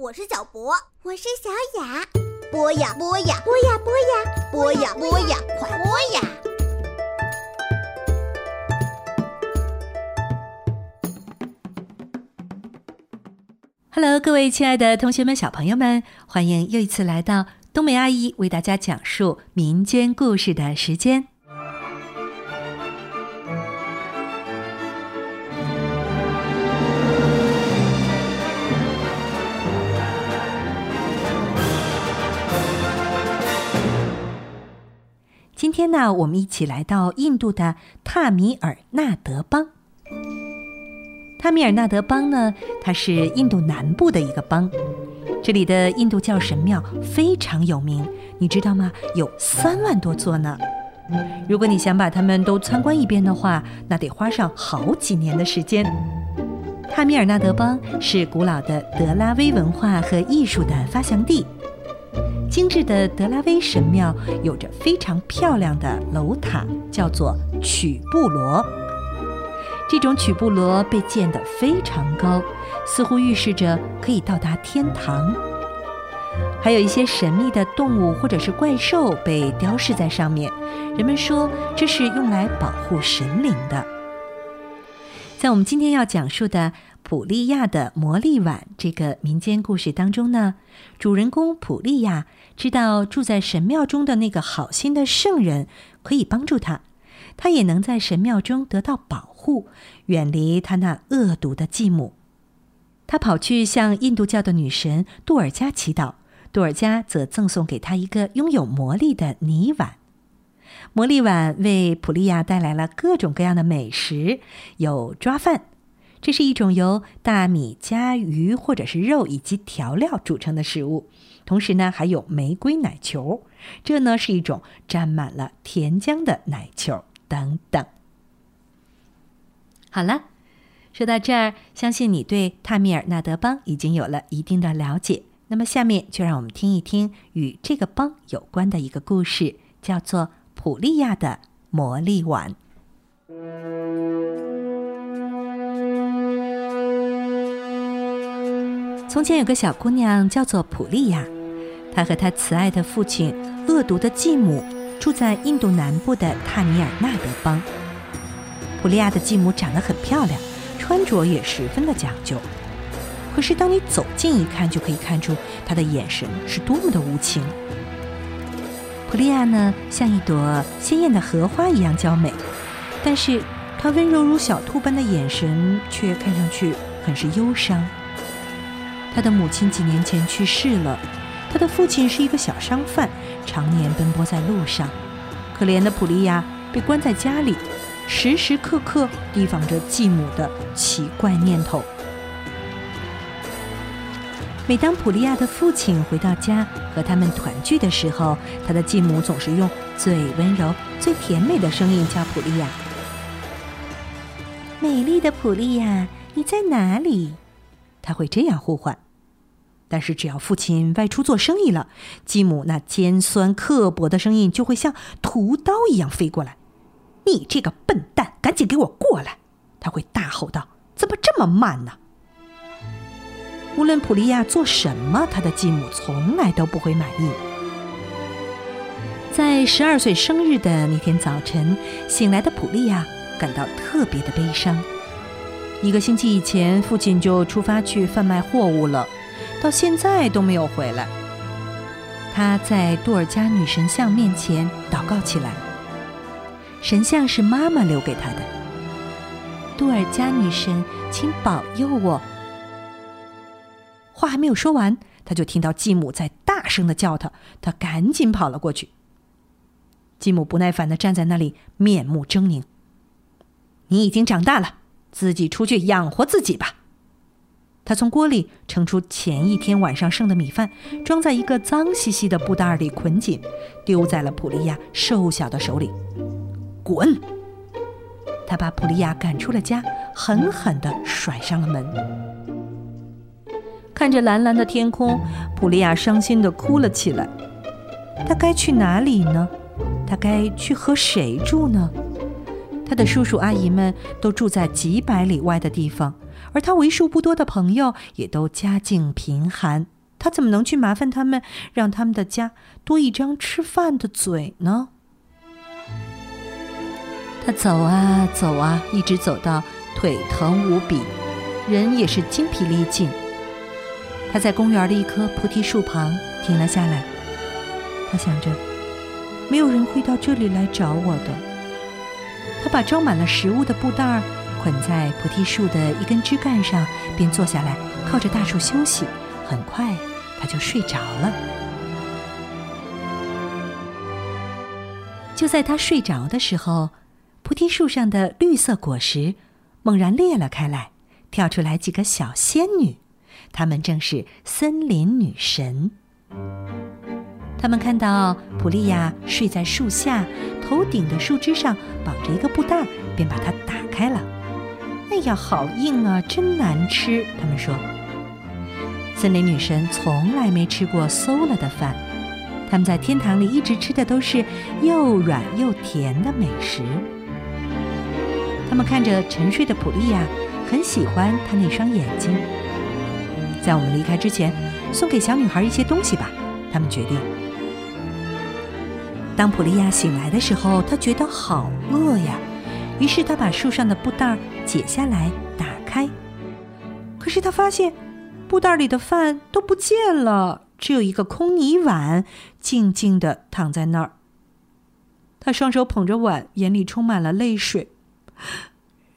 我是小博，我是小雅。播呀播呀，播呀播呀，播呀播呀，快播呀！Hello，各位亲爱的同学们、小朋友们，欢迎又一次来到冬梅阿姨为大家讲述民间故事的时间。天呢，我们一起来到印度的塔米尔纳德邦。塔米尔纳德邦呢，它是印度南部的一个邦，这里的印度教神庙非常有名，你知道吗？有三万多座呢。如果你想把它们都参观一遍的话，那得花上好几年的时间。塔米尔纳德邦是古老的德拉威文化和艺术的发祥地。精致的德拉威神庙有着非常漂亮的楼塔，叫做曲布罗。这种曲布罗被建得非常高，似乎预示着可以到达天堂。还有一些神秘的动物或者是怪兽被雕饰在上面，人们说这是用来保护神灵的。在我们今天要讲述的。普利亚的魔力碗这个民间故事当中呢，主人公普利亚知道住在神庙中的那个好心的圣人可以帮助他，他也能在神庙中得到保护，远离他那恶毒的继母。他跑去向印度教的女神杜尔加祈祷，杜尔加则赠送给他一个拥有魔力的泥碗。魔力碗为普利亚带来了各种各样的美食，有抓饭。这是一种由大米加鱼或者是肉以及调料组成的食物，同时呢还有玫瑰奶球，这呢是一种沾满了甜浆的奶球等等。好了，说到这儿，相信你对塔米尔纳德邦已经有了一定的了解。那么下面就让我们听一听与这个邦有关的一个故事，叫做普利亚的魔力碗。从前有个小姑娘叫做普利亚，她和她慈爱的父亲、恶毒的继母住在印度南部的塔米尔纳德邦。普利亚的继母长得很漂亮，穿着也十分的讲究。可是当你走近一看，就可以看出她的眼神是多么的无情。普利亚呢，像一朵鲜艳的荷花一样娇美，但是她温柔如小兔般的眼神却看上去很是忧伤。他的母亲几年前去世了，他的父亲是一个小商贩，常年奔波在路上。可怜的普利亚被关在家里，时时刻刻提防着继母的奇怪念头。每当普利亚的父亲回到家和他们团聚的时候，他的继母总是用最温柔、最甜美的声音叫普利亚：“美丽的普利亚，你在哪里？”他会这样呼唤，但是只要父亲外出做生意了，继母那尖酸刻薄的声音就会像屠刀一样飞过来。“你这个笨蛋，赶紧给我过来！”他会大吼道，“怎么这么慢呢？”无论普利亚做什么，他的继母从来都不会满意。在十二岁生日的那天早晨，醒来的普利亚感到特别的悲伤。一个星期以前，父亲就出发去贩卖货物了，到现在都没有回来。他在杜尔加女神像面前祷告起来。神像是妈妈留给他的。杜尔加女神，请保佑我。话还没有说完，他就听到继母在大声的叫他，他赶紧跑了过去。继母不耐烦的站在那里，面目狰狞。你已经长大了。自己出去养活自己吧。他从锅里盛出前一天晚上剩的米饭，装在一个脏兮兮的布袋里，捆紧，丢在了普利亚瘦小的手里。滚！他把普利亚赶出了家，狠狠地甩上了门。看着蓝蓝的天空，普利亚伤心地哭了起来。他该去哪里呢？他该去和谁住呢？他的叔叔阿姨们都住在几百里外的地方，而他为数不多的朋友也都家境贫寒。他怎么能去麻烦他们，让他们的家多一张吃饭的嘴呢？他走啊走啊，一直走到腿疼无比，人也是精疲力尽。他在公园的一棵菩提树旁停了下来。他想着，没有人会到这里来找我的。他把装满了食物的布袋儿捆在菩提树的一根枝干上，便坐下来靠着大树休息。很快，他就睡着了。就在他睡着的时候，菩提树上的绿色果实猛然裂了开来，跳出来几个小仙女，她们正是森林女神。他们看到普利亚睡在树下，头顶的树枝上绑着一个布袋，便把它打开了。哎呀，好硬啊，真难吃！他们说。森林女神从来没吃过馊了的饭，他们在天堂里一直吃的都是又软又甜的美食。他们看着沉睡的普利亚，很喜欢她那双眼睛。在我们离开之前，送给小女孩一些东西吧。他们决定。当普利亚醒来的时候，她觉得好饿呀，于是她把树上的布袋解下来打开，可是他发现。布袋里的饭都不见了，只有一个空泥碗静静的躺在那儿。他双手捧着碗，眼里充满了泪水。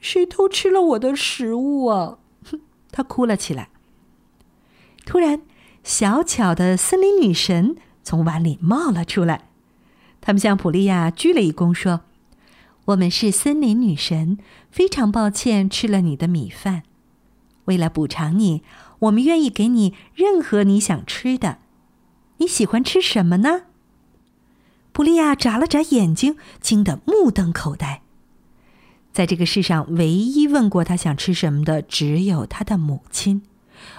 谁偷吃了我的食物啊？他哭了起来。突然，小巧的森林女神从碗里冒了出来。他们向普利亚鞠了一躬，说：“我们是森林女神，非常抱歉吃了你的米饭。为了补偿你。”我们愿意给你任何你想吃的。你喜欢吃什么呢？普利亚眨了眨眼睛，惊得目瞪口呆。在这个世上，唯一问过他想吃什么的，只有他的母亲，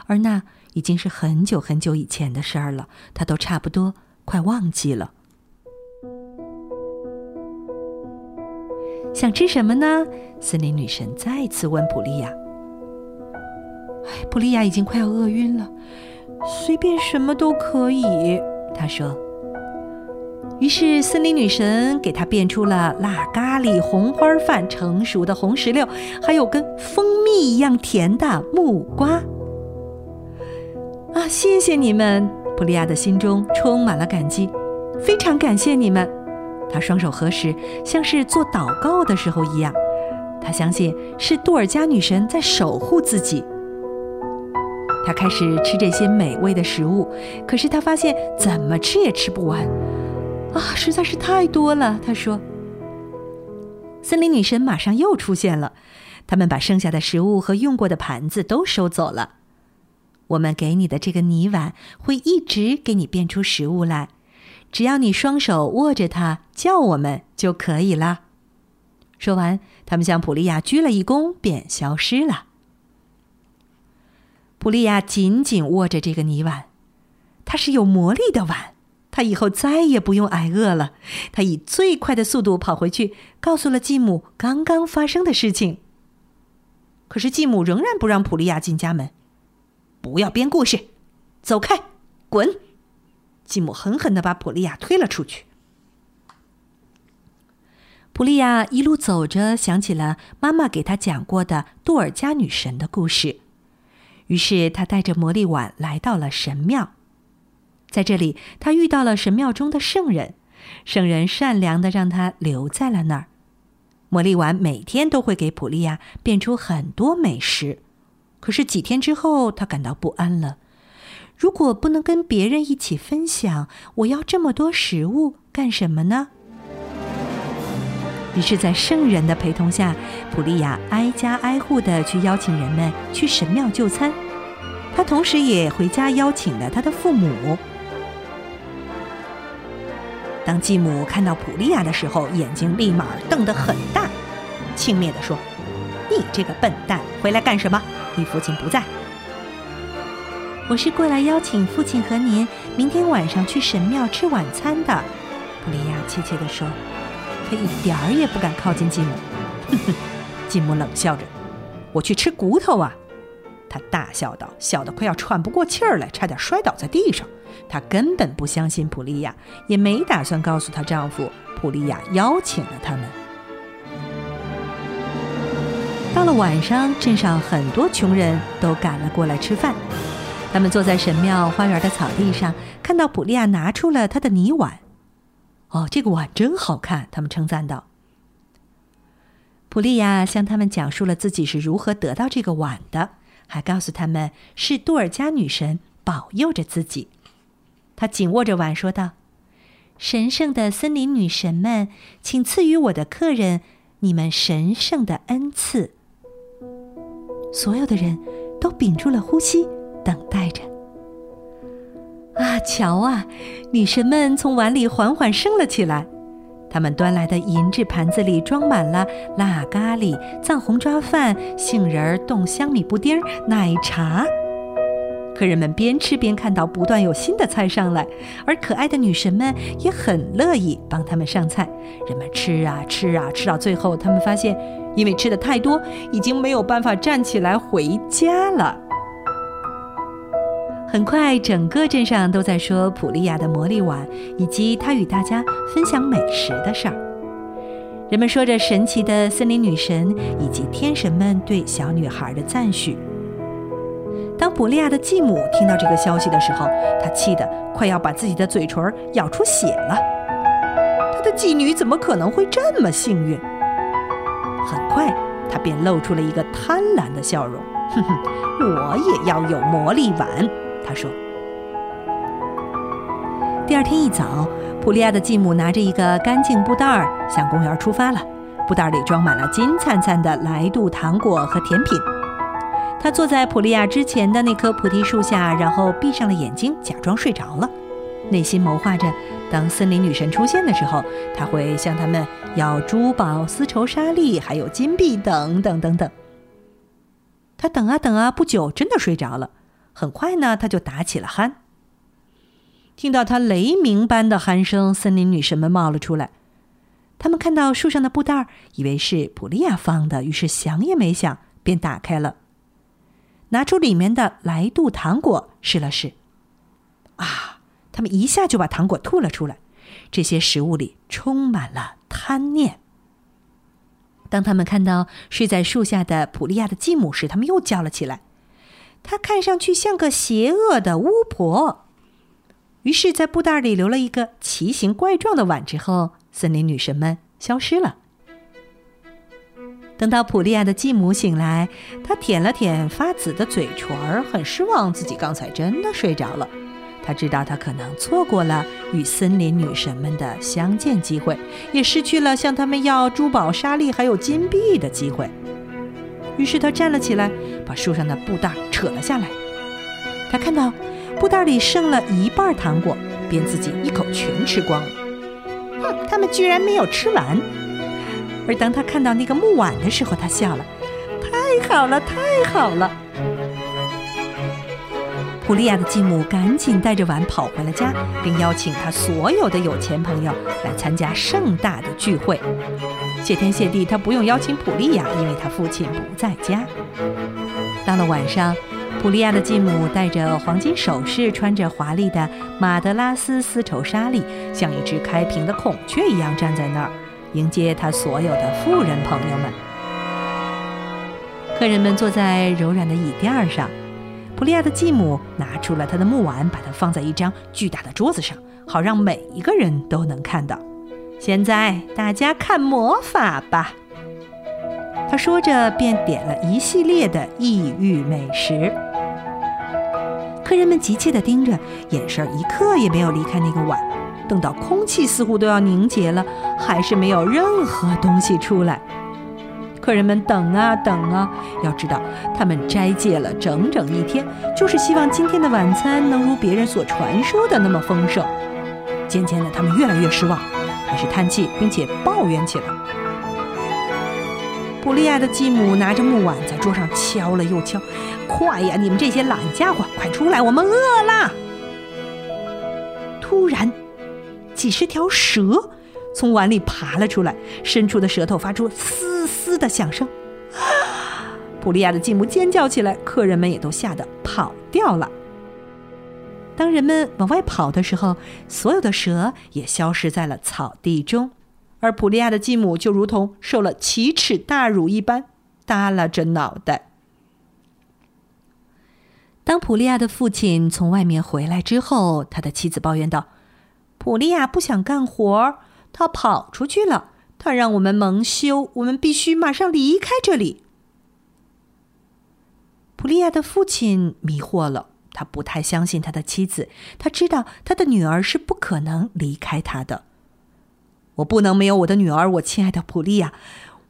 而那已经是很久很久以前的事儿了，他都差不多快忘记了。想吃什么呢？森林女神再次问普利亚。哎，普利亚已经快要饿晕了，随便什么都可以，他说。于是森林女神给他变出了辣咖喱、红花饭、成熟的红石榴，还有跟蜂蜜一样甜的木瓜。啊，谢谢你们！普利亚的心中充满了感激，非常感谢你们。他双手合十，像是做祷告的时候一样。他相信是杜尔加女神在守护自己。他开始吃这些美味的食物，可是他发现怎么吃也吃不完，啊，实在是太多了。他说：“森林女神马上又出现了，他们把剩下的食物和用过的盘子都收走了。我们给你的这个泥碗会一直给你变出食物来，只要你双手握着它，叫我们就可以了。”说完，他们向普利亚鞠了一躬，便消失了。普利亚紧紧握着这个泥碗，它是有魔力的碗，他以后再也不用挨饿了。他以最快的速度跑回去，告诉了继母刚刚发生的事情。可是继母仍然不让普利亚进家门，不要编故事，走开，滚！继母狠狠的把普利亚推了出去。普利亚一路走着，想起了妈妈给他讲过的杜尔加女神的故事。于是他带着魔力碗来到了神庙，在这里他遇到了神庙中的圣人，圣人善良的让他留在了那儿。魔力碗每天都会给普利亚变出很多美食，可是几天之后他感到不安了。如果不能跟别人一起分享，我要这么多食物干什么呢？于是，在圣人的陪同下，普利亚挨家挨户的去邀请人们去神庙就餐。他同时也回家邀请了他的父母。当继母看到普利亚的时候，眼睛立马瞪得很大，轻蔑地说：“你这个笨蛋，回来干什么？你父亲不在。”我是过来邀请父亲和您明天晚上去神庙吃晚餐的。普利亚怯怯地说。他一点儿也不敢靠近继母。哼哼，继母冷笑着：“我去吃骨头啊！”她大笑道，笑得快要喘不过气儿来，差点摔倒在地上。她根本不相信普利亚，也没打算告诉她丈夫。普利亚邀请了他们。到了晚上，镇上很多穷人都赶了过来吃饭。他们坐在神庙花园的草地上，看到普利亚拿出了他的泥碗。哦，这个碗真好看，他们称赞道。普利亚向他们讲述了自己是如何得到这个碗的，还告诉他们是杜尔加女神保佑着自己。他紧握着碗说道：“神圣的森林女神们，请赐予我的客人你们神圣的恩赐。”所有的人都屏住了呼吸，等待。瞧啊！女神们从碗里缓缓升了起来，她们端来的银质盘子里装满了辣咖喱、藏红抓饭、杏仁冻香米布丁、奶茶。客人们边吃边看到不断有新的菜上来，而可爱的女神们也很乐意帮他们上菜。人们吃啊吃啊，吃到最后，他们发现，因为吃的太多，已经没有办法站起来回家了。很快，整个镇上都在说普利亚的魔力碗以及她与大家分享美食的事儿。人们说着神奇的森林女神以及天神们对小女孩的赞许。当普利亚的继母听到这个消息的时候，她气得快要把自己的嘴唇咬出血了。她的继女怎么可能会这么幸运？很快，她便露出了一个贪婪的笑容。哼哼，我也要有魔力碗。他说：“第二天一早，普利亚的继母拿着一个干净布袋儿向公园出发了。布袋里装满了金灿灿的来度糖果和甜品。他坐在普利亚之前的那棵菩提树下，然后闭上了眼睛，假装睡着了，内心谋划着：当森林女神出现的时候，他会向他们要珠宝、丝绸、沙粒，还有金币等等等等。他等啊等啊，不久真的睡着了。”很快呢，他就打起了鼾。听到他雷鸣般的鼾声，森林女神们冒了出来。他们看到树上的布袋，以为是普利亚放的，于是想也没想，便打开了，拿出里面的来度糖果试了试。啊！他们一下就把糖果吐了出来。这些食物里充满了贪念。当他们看到睡在树下的普利亚的继母时，他们又叫了起来。她看上去像个邪恶的巫婆，于是，在布袋里留了一个奇形怪状的碗之后，森林女神们消失了。等到普利亚的继母醒来，她舔了舔发紫的嘴唇儿，很失望，自己刚才真的睡着了。她知道她可能错过了与森林女神们的相见机会，也失去了向他们要珠宝、沙粒还有金币的机会。于是他站了起来，把树上的布袋扯了下来。他看到布袋里剩了一半糖果，便自己一口全吃光了。哼，他们居然没有吃完。而当他看到那个木碗的时候，他笑了：“太好了，太好了！”普利亚的继母赶紧带着碗跑回了家，并邀请他所有的有钱朋友来参加盛大的聚会。谢天谢地，他不用邀请普利亚，因为他父亲不在家。到了晚上，普利亚的继母戴着黄金首饰，穿着华丽的马德拉斯丝绸纱丽，像一只开屏的孔雀一样站在那儿，迎接他所有的富人朋友们。客人们坐在柔软的椅垫上，普利亚的继母拿出了他的木碗，把它放在一张巨大的桌子上，好让每一个人都能看到。现在大家看魔法吧。他说着，便点了一系列的异域美食。客人们急切地盯着，眼神一刻也没有离开那个碗。等到空气似乎都要凝结了，还是没有任何东西出来。客人们等啊等啊，要知道他们斋戒了整整一天，就是希望今天的晚餐能如别人所传说的那么丰盛。渐渐的，他们越来越失望。开始叹气，并且抱怨起来。普利亚的继母拿着木碗在桌上敲了又敲，“快呀，你们这些懒家伙，快出来，我们饿了！”突然，几十条蛇从碗里爬了出来，伸出的舌头发出嘶嘶的响声。普利亚的继母尖叫起来，客人们也都吓得跑掉了。当人们往外跑的时候，所有的蛇也消失在了草地中，而普利亚的继母就如同受了奇耻大辱一般，耷拉着脑袋。当普利亚的父亲从外面回来之后，他的妻子抱怨道：“普利亚不想干活，他跑出去了，他让我们蒙羞，我们必须马上离开这里。”普利亚的父亲迷惑了。他不太相信他的妻子，他知道他的女儿是不可能离开他的。我不能没有我的女儿，我亲爱的普利亚，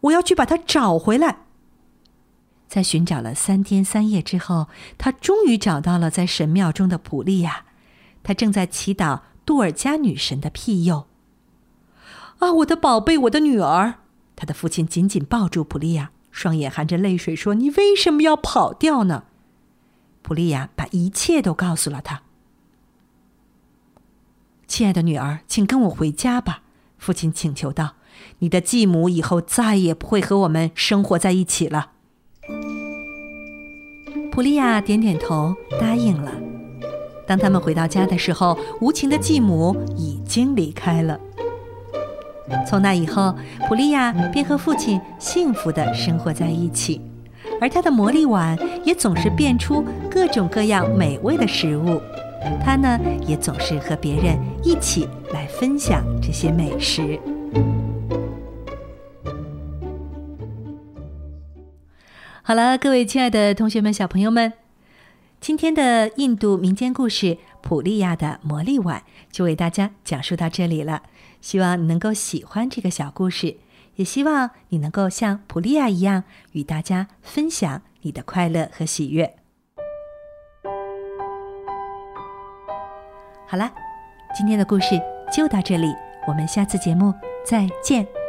我要去把她找回来。在寻找了三天三夜之后，他终于找到了在神庙中的普利亚，他正在祈祷杜尔加女神的庇佑。啊，我的宝贝，我的女儿！他的父亲紧紧抱住普利亚，双眼含着泪水说：“你为什么要跑掉呢？”普利亚把一切都告诉了他。亲爱的女儿，请跟我回家吧，父亲请求道：“你的继母以后再也不会和我们生活在一起了。”普利亚点点头，答应了。当他们回到家的时候，无情的继母已经离开了。从那以后，普利亚便和父亲幸福的生活在一起。而他的魔力碗也总是变出各种各样美味的食物，他呢也总是和别人一起来分享这些美食。好了，各位亲爱的同学们、小朋友们，今天的印度民间故事《普利亚的魔力碗》就为大家讲述到这里了。希望你能够喜欢这个小故事。也希望你能够像普利亚一样，与大家分享你的快乐和喜悦。好了，今天的故事就到这里，我们下次节目再见。